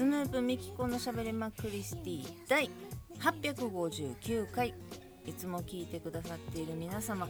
スヌープミキコのしゃべりまクリスティ第859回。いつも聞いてくださっている皆様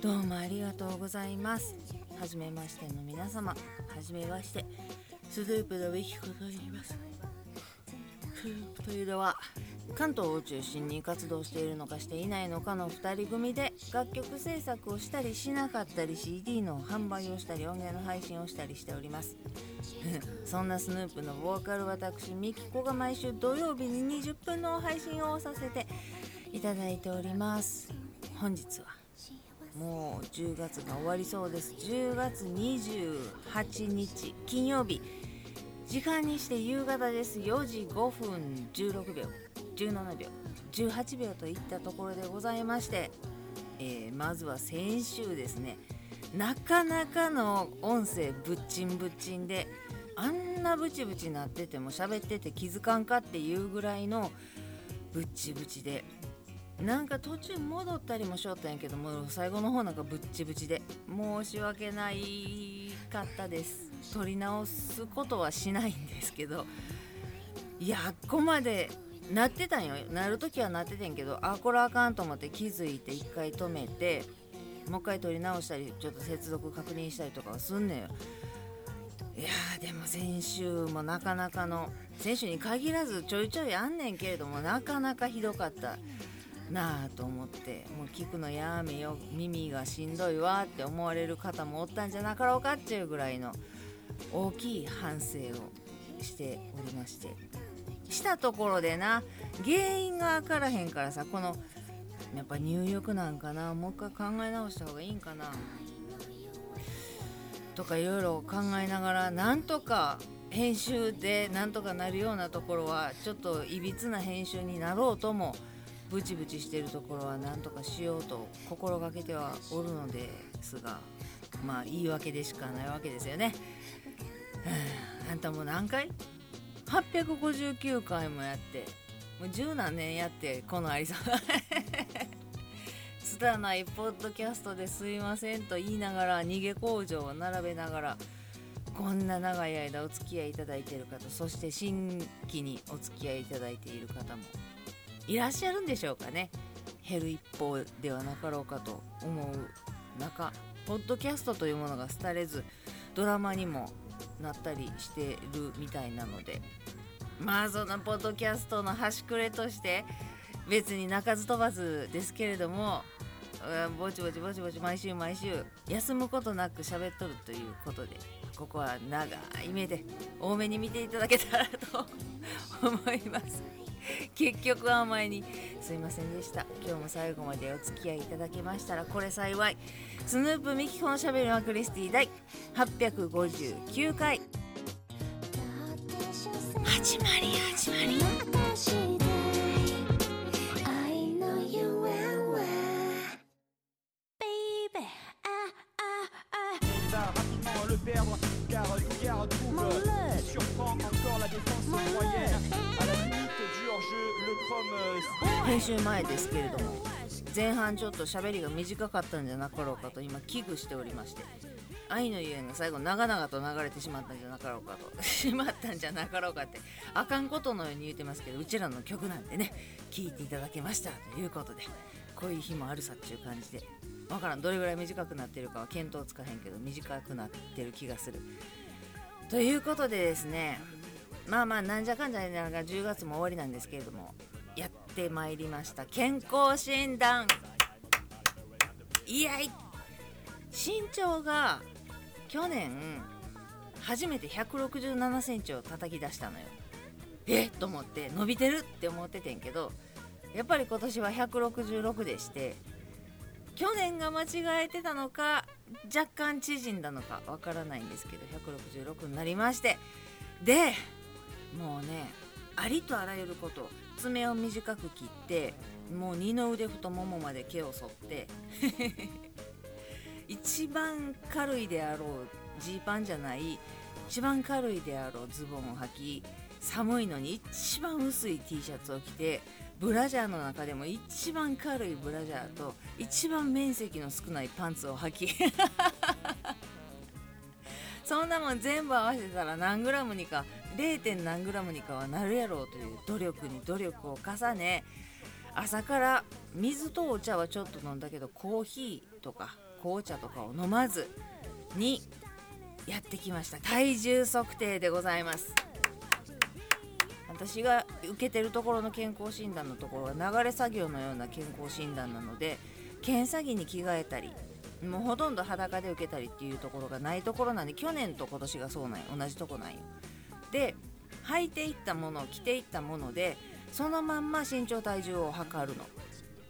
どうもありがとうございます。はじめましての皆様はじめましてスヌープのミキコと言います。というのは関東を中心に活動しているのかしていないのかの2人組で楽曲制作をしたりしなかったり CD の販売をしたり音源の配信をしたりしております。そんなスヌープのボーカル私ミキコが毎週土曜日に20分の配信をさせていただいております。本日はもう10月が終わりそうです。10月28日金曜日。時間にして夕方です。4時5分16秒。17秒18秒といったところでございまして、えー、まずは先週ですねなかなかの音声ぶっちんぶっちんであんなブチブチなってても喋ってて気づかんかっていうぐらいのブッチブチでなんか途中戻ったりもしよったんやけども最後の方なんかぶっちぶちで申し訳ないかったです。取り直すことはしないんですけどいやあっこまでなってたんよ。なる時はなっててんけどあこれあかんと思って気づいて一回止めてもう一回取り直したりちょっと接続確認したりとかはすんねんよ。いやでも先週もなかなかの選手に限らずちょいちょいあんねんけれどもなかなかひどかったなあと思ってもう聞くのやめよ耳がしんどいわって思われる方もおったんじゃなかろうかっていうぐらいの大きい反省をしておりまして。したところでな原因が分からへんからさこのやっぱ入浴なんかなもう一回考え直した方がいいんかなとかいろいろ考えながらなんとか編集でなんとかなるようなところはちょっといびつな編集になろうともブチブチしてるところは何とかしようと心がけてはおるのですがまあ言い訳でしかないわけですよね。あんたもう何回？?859 回もやってもう十何年やってこのありさつたないポッドキャストですいませんと言いながら逃げ工場を並べながらこんな長い間お付き合いいただいている方そして新規にお付き合いいただいている方もいらっしゃるんでしょうかね減る一方ではなかろうかと思う中ポッドキャストというものが廃れずドラマにもなったりしてるみたいなのでまあそのポッドキャストの端くれとして別に鳴かず飛ばずですけれどもぼちぼちぼちぼち毎週毎週休むことなく喋っとるということでここは長い目で多めに見ていただけたらと思います。結局は前にすいませんでした今日も最後までお付き合いいただけましたらこれ幸いスヌープミキコのしゃべりはクリスティ第859回。始まり始まり。編集前ですけれども前半ちょっと喋りが短かったんじゃなかろうかと今危惧しておりまして。愛のゆえんが最後長々と流れてしまったんじゃなかろうかと。しまったんじゃなかろうかって。あかんことのように言うてますけどうちらの曲なんでね聴いていただけましたということで。こういう日もあるさっていう感じで。わからん。どれぐらい短くなってるかは見当つかへんけど短くなってる気がする。ということでですね。まあまあなんじゃかんじゃながら10月も終わりなんですけれども。てまいりました。健康診断。いやい。身長が去年初めて1 6 7センチを叩き出したのよ。え？っと思って伸びてるって思っててんけどやっぱり今年は166でして去年が間違えてたのか若干縮んだのかわからないんですけど166になりまして。でもうねありとあらゆること爪を短く切ってもう二の腕太ももまで毛を剃って 一番軽いであろうジーパンじゃない一番軽いであろうズボンを履き寒いのに一番薄い T シャツを着てブラジャーの中でも一番軽いブラジャーと一番面積の少ないパンツを履き そんなもん全部合わせたら何グラムにか 0. 何グラムにかはなるやろうという努力に努力を重ね朝から水とお茶はちょっと飲んだけどコーヒーとか紅茶とかを飲まずにやってきました。体重測定でございます。私が受けてるところの健康診断のところは流れ作業のような健康診断なので検査着に着替えたりもうほとんど裸で受けたりっていうところがないところなんで去年と今年がそうなんよ。同じとこなんよ。で履いていったもの着ていったものでそのまんま身長体重を測るの。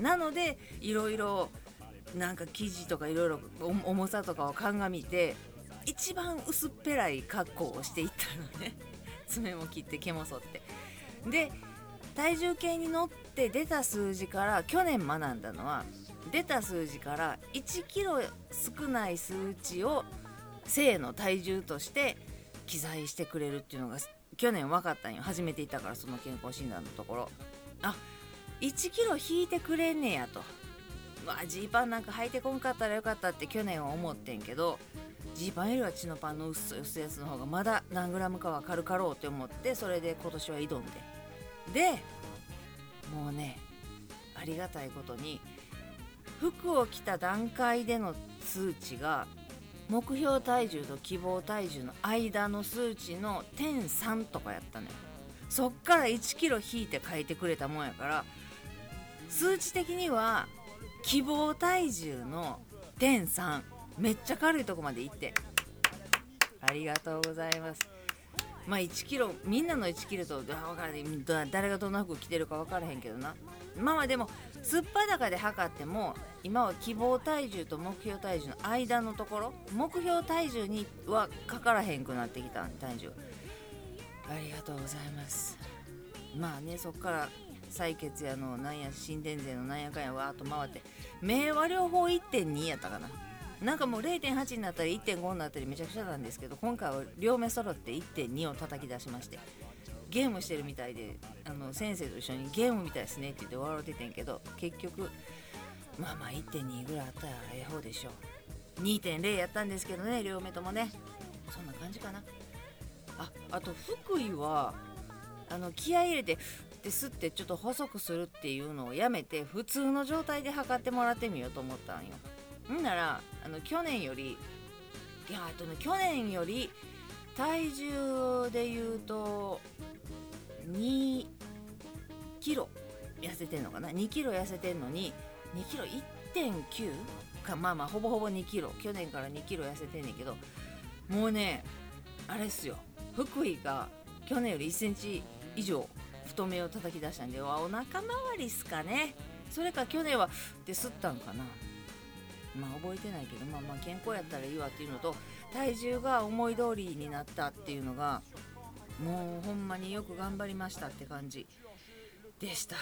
なのでいろいろなんか生地とかいろいろ重さとかを鑑みて一番薄っぺらい格好をしていったのね。爪も切って毛も剃って。で体重計に乗って出た数字から去年学んだのは出た数字から1キロ少ない数値を性の体重として記載してくれるっていうのが去年分かったんよ。初めていたからその健康診断のところ。あ1キロ引いてくれんねやと。わジーパンなんか履いてこんかったらよかったって去年は思ってんけどジーパンよりは血のパンの薄い薄いやつの方がまだ何グラムかは軽かろうって思ってそれで今年は挑んで。でもうねありがたいことに服を着た段階での数値が目標体重と希望体重の間の数値の点3とかやったのよ。そっから1キロ引いて書いてくれたもんやから数値的には希望体重の点3めっちゃ軽いとこまで行って。ありがとうございます。まあ1キロみんなの1キロと分からない誰がどんな服着てるか分からへんけどな。まあまあでもすっぱだかで測っても今は希望体重と目標体重の間のところ目標体重にはかからへんくなってきた体重。ありがとうございます。まあねそっから採血やのなんや心電図のなんやかんやわーっと回って明和療法1.2やったかな。なんかもう0.8になったり1.5になったりめちゃくちゃなんですけど今回は両目揃って1.2を叩き出しましてゲームしてるみたいであの先生と一緒にゲームみたいですねって言って笑っててんけど結局まあまあ1.2ぐらいあったらええ方でしょう。2.0やったんですけどね両目ともね。そんな感じかな。ああと福井はあの気合入れてって吸ってちょっと細くするっていうのをやめて普通の状態で測ってもらってみようと思ったんよ。んならあの去年よりいやあとね去年より体重で言うと2キロ痩せてんのかな？2キロ痩せてんのに2キロ1.9かまあまあほぼほぼ2キロ。去年から2キロ痩せてんねんけどもうねあれっすよ。福井が去年より1センチ以上太めを叩き出したんでわお腹周りっすかね。それか去年はで吸ったんかな。まあ覚えてないけどまあまあ健康やったらいいわっていうのと体重が思い通りになったっていうのがもうほんまによく頑張りましたって感じ。でした。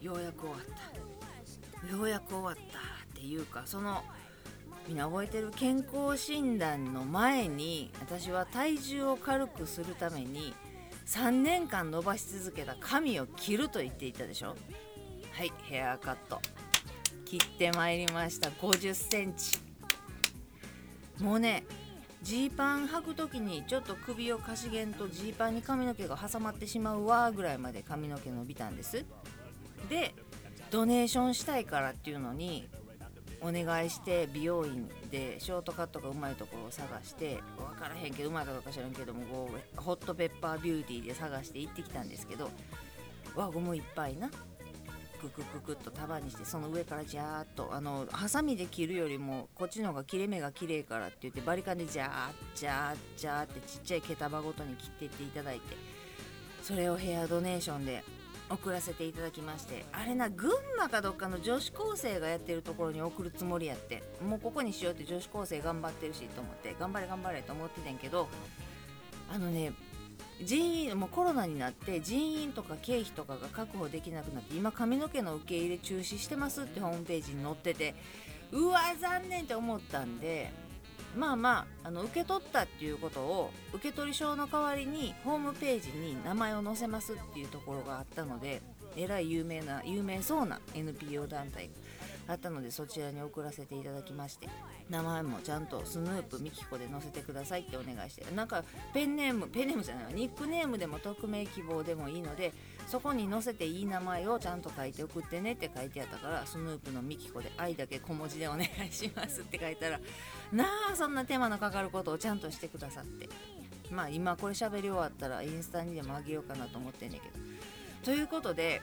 ようやく終わった。ようやく終わったっていうかそのみんな覚えてる健康診断の前に私は体重を軽くするために3年間伸ばし続けた髪を切ると言っていたでしょ。はいヘアカット。切ってまいりました。5 0センチ。もうねジーパン履く時にちょっと首をかしげんとジーパンに髪の毛が挟まってしまうわぐらいまで髪の毛伸びたんです。でドネーションしたいからっていうのにお願いして美容院でショートカットがうまいところを探して分からへんけどうまいかどうか知らんけどもこうホットペッパービューティーで探して行ってきたんですけど輪ゴムいっぱいな。ククククっと束にしてその上からジャーっとあのハサミで切るよりもこっちの方が切れ目が綺麗からって言ってバリカンでジャージャージャーってちっちゃい毛束ごとに切っていっていただいてそれをヘアドネーションで送らせていただきましてあれな群馬かどっかの女子高生がやってるところに送るつもりやってもうここにしようって女子高生頑張ってるしと思って頑張れ頑張れと思っててんけどあのね人員もうコロナになって人員とか経費とかが確保できなくなって今髪の毛の受け入れ中止してますってホームページに載っててうわ残念って思ったんでまあまああの受け取ったっていうことを受け取り証の代わりにホームページに名前を載せますっていうところがあったのでえらい有名な有名そうな NPO 団体あったのでそちらに送らせていただきまして名前もちゃんとスヌープミキコで載せてくださいってお願いしてなんかペンネームペンネームじゃないニックネームでも匿名希望でもいいのでそこに載せていい名前をちゃんと書いて送ってねって書いてあったからスヌープのミキコで愛だけ小文字でお願いしますって書いたらなあそんな手間のかかることをちゃんとしてくださって。まあ今これ喋り終わったらインスタにでもあげようかなと思ってんねんけど。ということで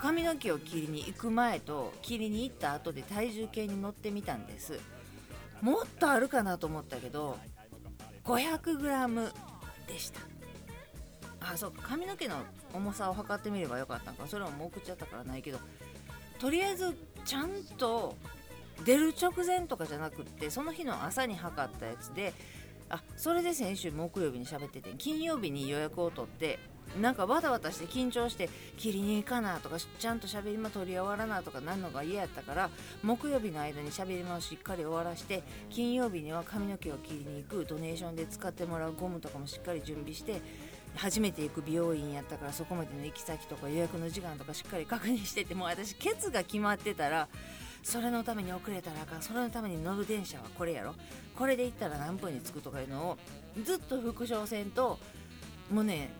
髪の毛を切りに行く前と切りに行った後で体重計に乗ってみたんです。もっとあるかなと思ったけど 500g でした。あそうか。髪の毛の重さを測ってみればよかったんか。それはもう送っちゃったからないけど。とりあえずちゃんと出る直前とかじゃなくってその日の朝に測ったやつであそれで先週木曜日に喋ってて金曜日に予約を取ってなんかバタバタして緊張して切りに行かなとかちゃんと喋り間取り終わらなとかなんのが嫌やったから木曜日の間に喋り間をしっかり終わらして金曜日には髪の毛を切りに行くドネーションで使ってもらうゴムとかもしっかり準備して初めて行く美容院やったからそこまでの行き先とか予約の時間とかしっかり確認しててもう私ケツが決まってたらそれのために遅れたらあかんそれのために乗る電車はこれやろ。これで行ったら何分に着くとかいうのをずっと復唱せんともうね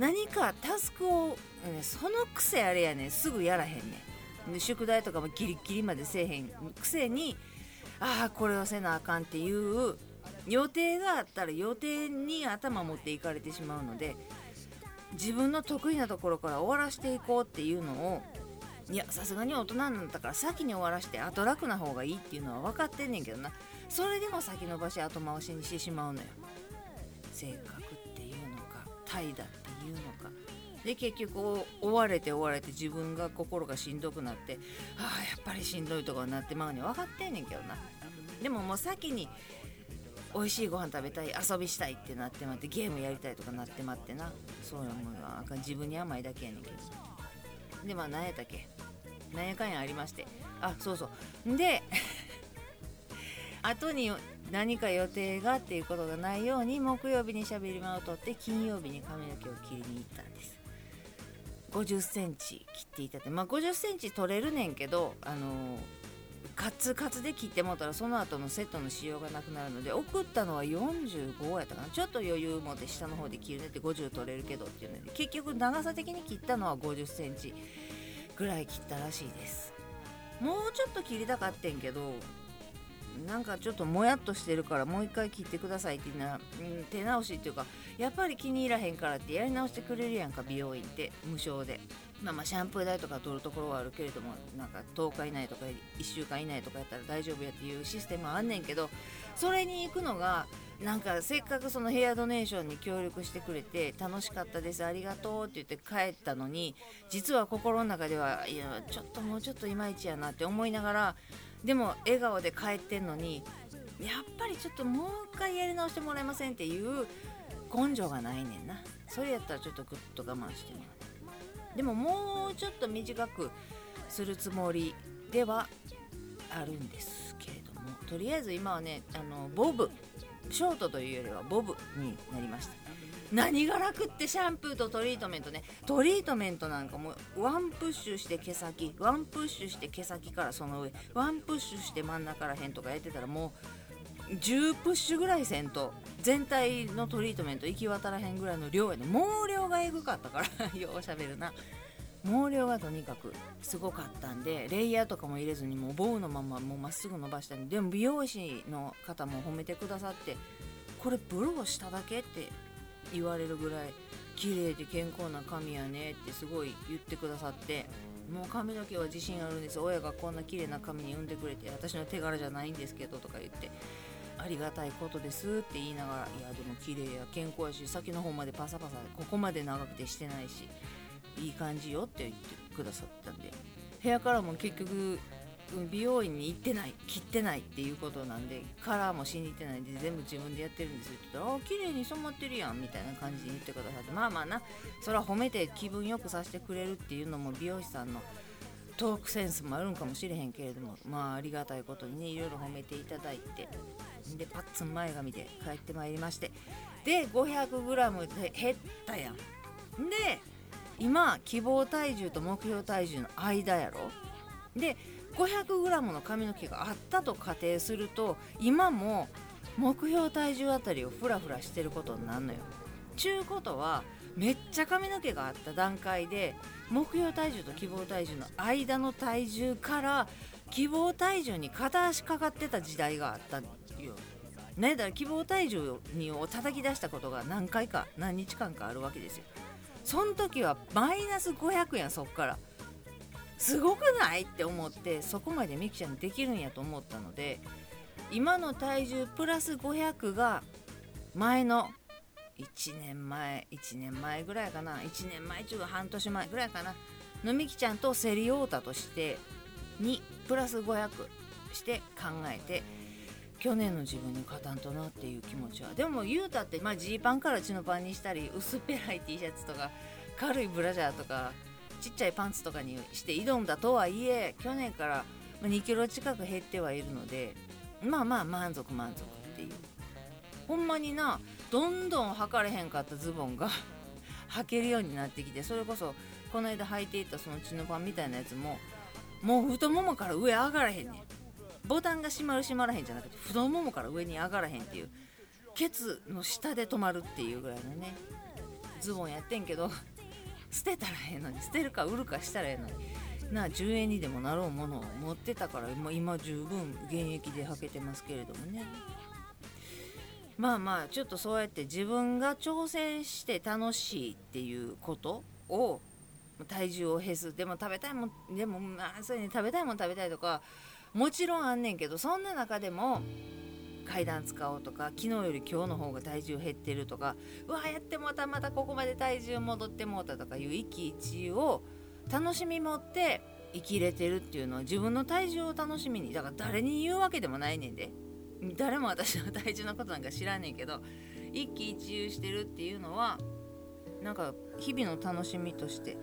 何かタスクを、ね、その癖あれやねん。すぐやらへんねん。宿題とかもギリギリまでせえへんくせにああこれをせなあかんっていう予定があったら予定に頭持っていかれてしまうので自分の得意なところから終わらしていこうっていうのをいやさすがに大人になったから先に終わらして後楽な方がいいっていうのは分かってんねんけどな。それでも先延ばし後回しにしてしまうのよ。性格っていうのか怠惰っていうのか。で結局追われて追われて自分が心がしんどくなってああやっぱりしんどいとこになってまうに分かってんねんけどな。でももう先に美味しいご飯食べたい遊びしたいってなってまってゲームやりたいとかなってまってな。そういうのは自分に甘いだけやねんけど。でまあ何やったっけ？何やかんやありまして。あそうそう。で 後に何か予定がっていうことがないように木曜日にしゃべり間を取って金曜日に髪の毛を切りに行ったんです。50センチ切っていたって。まあ50センチ取れるねんけどあの、カツカツで切ってもったらその後のセットの仕様がなくなるので送ったのは45やったかな。ちょっと余裕持って下の方で切るねって50取れるけどっていうので結局長さ的に切ったのは50センチぐらい切ったらしいです。もうちょっと切りたかってんけどなんかちょっともやっとしてるからもう一回切ってくださいってな、うん、手直しっていうかやっぱり気に入らへんからってやり直してくれるやんか美容院って無償で。まあまあシャンプー代とか取るところはあるけれどもなんか10日以内とか1週間以内とかやったら大丈夫やっていうシステムはあんねんけどそれに行くのがなんかせっかくそのヘアドネーションに協力してくれて楽しかったですありがとうって言って帰ったのに実は心の中ではいやちょっともうちょっといまいちやなって思いながらでも笑顔で帰ってんのにやっぱりちょっともう一回やり直してもらえませんっていう根性がないねんな。それやったらちょっとグッと我慢してみよう。でももうちょっと短くするつもりではあるんですけれどもとりあえず今はねあのボブ。ショートというよりはボブになりました。何が楽ってシャンプーとトリートメントね。トリートメントなんかもワンプッシュして毛先ワンプッシュして毛先からその上ワンプッシュして真ん中らへんとかやってたらもう10プッシュぐらいせんと全体のトリートメント行き渡らへんぐらいの量やね毛量がエグかったから ようしゃべるな。毛量がとにかくすごかったんでレイヤーとかも入れずにもうボウのままもうまっすぐ伸ばしたんででも美容師の方も褒めてくださってこれブローしただけって言われるぐらい綺麗で健康な髪やねってすごい言ってくださってもう髪の毛は自信あるんです。親がこんな綺麗な髪に産んでくれて私の手柄じゃないんですけどとか言ってありがたいことですって言いながらいやでも綺麗や健康やし先の方までパサパサここまで長くてしてないしいい感じよって言ってくださったんで部屋からも結局美容院に行ってない切ってないっていうことなんでカラーもしに行ってないんで全部自分でやってるんですよ。って言ったら「あ綺麗に染まってるやん」みたいな感じで言ってくださってまあまあな。それは褒めて気分よくさせてくれるっていうのも美容師さんのトークセンスもあるんかもしれへんけれどもまあありがたいことにねいろいろ褒めていただいて。でパッツン前髪で帰ってまいりまして。で 500g で減ったやん。で今希望体重と目標体重の間やろ。で 500g の髪の毛があったと仮定すると今も目標体重あたりをフラフラしてることになるのよ。ちゅうことはめっちゃ髪の毛があった段階で目標体重と希望体重の間の体重から希望体重に片足かかってた時代があったよ。ねだから希望体重にを叩き出したことが何回か何日間かあるわけですよ。その時はマイナス500円そっからすごくない？って思ってそこまでミキちゃんできるんやと思ったので今の体重プラス500が前の1年前1年前ぐらいかな。1年前中半年前ぐらいかな。のみきちゃんと競り合うたとして2プラス500して考えて去年の自分に勝たんとなっていう気持ちは。でも言うたってまあジーパンから血のパンにしたり薄っぺらい T シャツとか軽いブラジャーとかちっちゃいパンツとかにして挑んだとはいえ去年から2キロ近く減ってはいるのでまあまあ満足満足っていう。ほんまになどんどん履かれへんかったズボンが 履けるようになってきてそれこそこの間履いていたそのチノパンみたいなやつももう太ももから上上がらへんねん。ボタンが閉まる閉まらへんじゃなくて太ももから上に上がらへんっていうケツの下で止まるっていうぐらいのねズボンやってんけど。捨てたらええのに捨てるか売るかしたらええのに。な10円にでもなろうものを持ってたから今十分現役で履けてますけれどもね。まあまあちょっとそうやって自分が挑戦して楽しいっていうことを体重を減す。でも食べたいもんでもまあそういうに食べたいもん食べたいとかもちろんあんねんけどそんな中でも階段使おうとか昨日より今日の方が体重減ってるとかうわやってもたまたここまで体重戻ってもうたとかいう一喜一憂を楽しみ持って生きれてるっていうのは自分の体重を楽しみにだから誰に言うわけでもないねんで。誰も私の体重のことなんか知らんねんけど一喜一憂してるっていうのはなんか日々の楽しみとして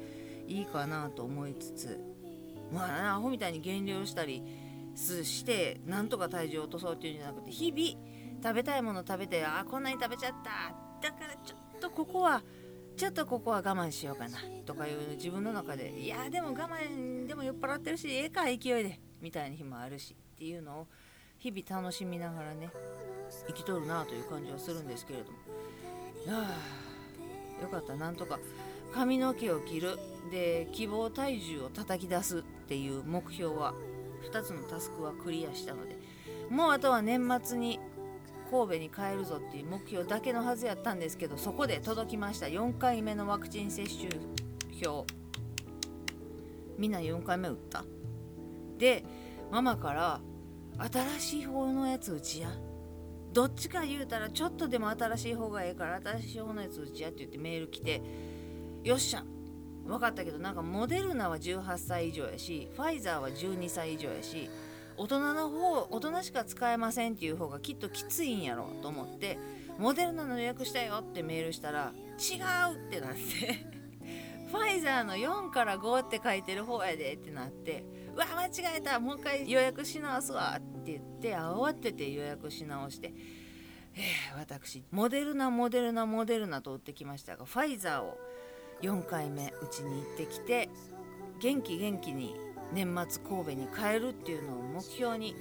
いいかなと思いつつまあアホみたいに減量したりしてなんとか体重を落とそうっていうんじゃなくて日々食べたいもの食べてああこんなに食べちゃった。だからちょっとここはちょっとここは我慢しようかな。とかいう自分の中でいやでも我慢でも酔っ払ってるしええか勢いでみたいな日もあるしっていうのを日々楽しみながらね生きとるなという感じはするんですけれども。ああよかった。なんとか髪の毛を切る。で希望体重を叩き出すっていう目標は2つのタスクはクリアしたのでもうあとは年末に神戸に帰るぞっていう目標だけのはずやったんですけどそこで届きました。4回目のワクチン接種票。みんな4回目打った？でママから新しい方のやつ打ちや。どっちか言うたらちょっとでも新しい方がええから新しい方のやつ打ちやって言ってメール来てよっしゃ分かったけどなんかモデルナは18歳以上やしファイザーは12歳以上やし大人の方大人しか使えませんっていう方がきっときついんやろと思ってモデルナの予約したよってメールしたら違うってなって ファイザーの4から5って書いてる方やでってなってうわ間違えたもう一回予約し直すわって言って慌てて予約し直して、えー、私モデルナモデルナモデルナと打ってきましたがファイザーを4回目うちに行ってきて元気元気に年末神戸に帰るっていうのを目標に。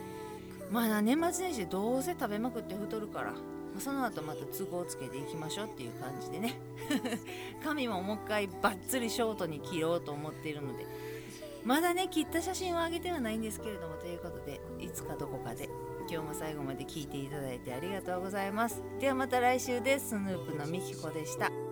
まあ年末年始どうせ食べまくって太るから。その後また都合つけていきましょうっていう感じでね。髪ももう一回バッツリショートに切ろうと思っているので。まだね切った写真をあげてはないんですけれどもということでいつかどこかで今日も最後まで聞いていただいてありがとうございます。ではまた来週です。スヌープのみきこでした。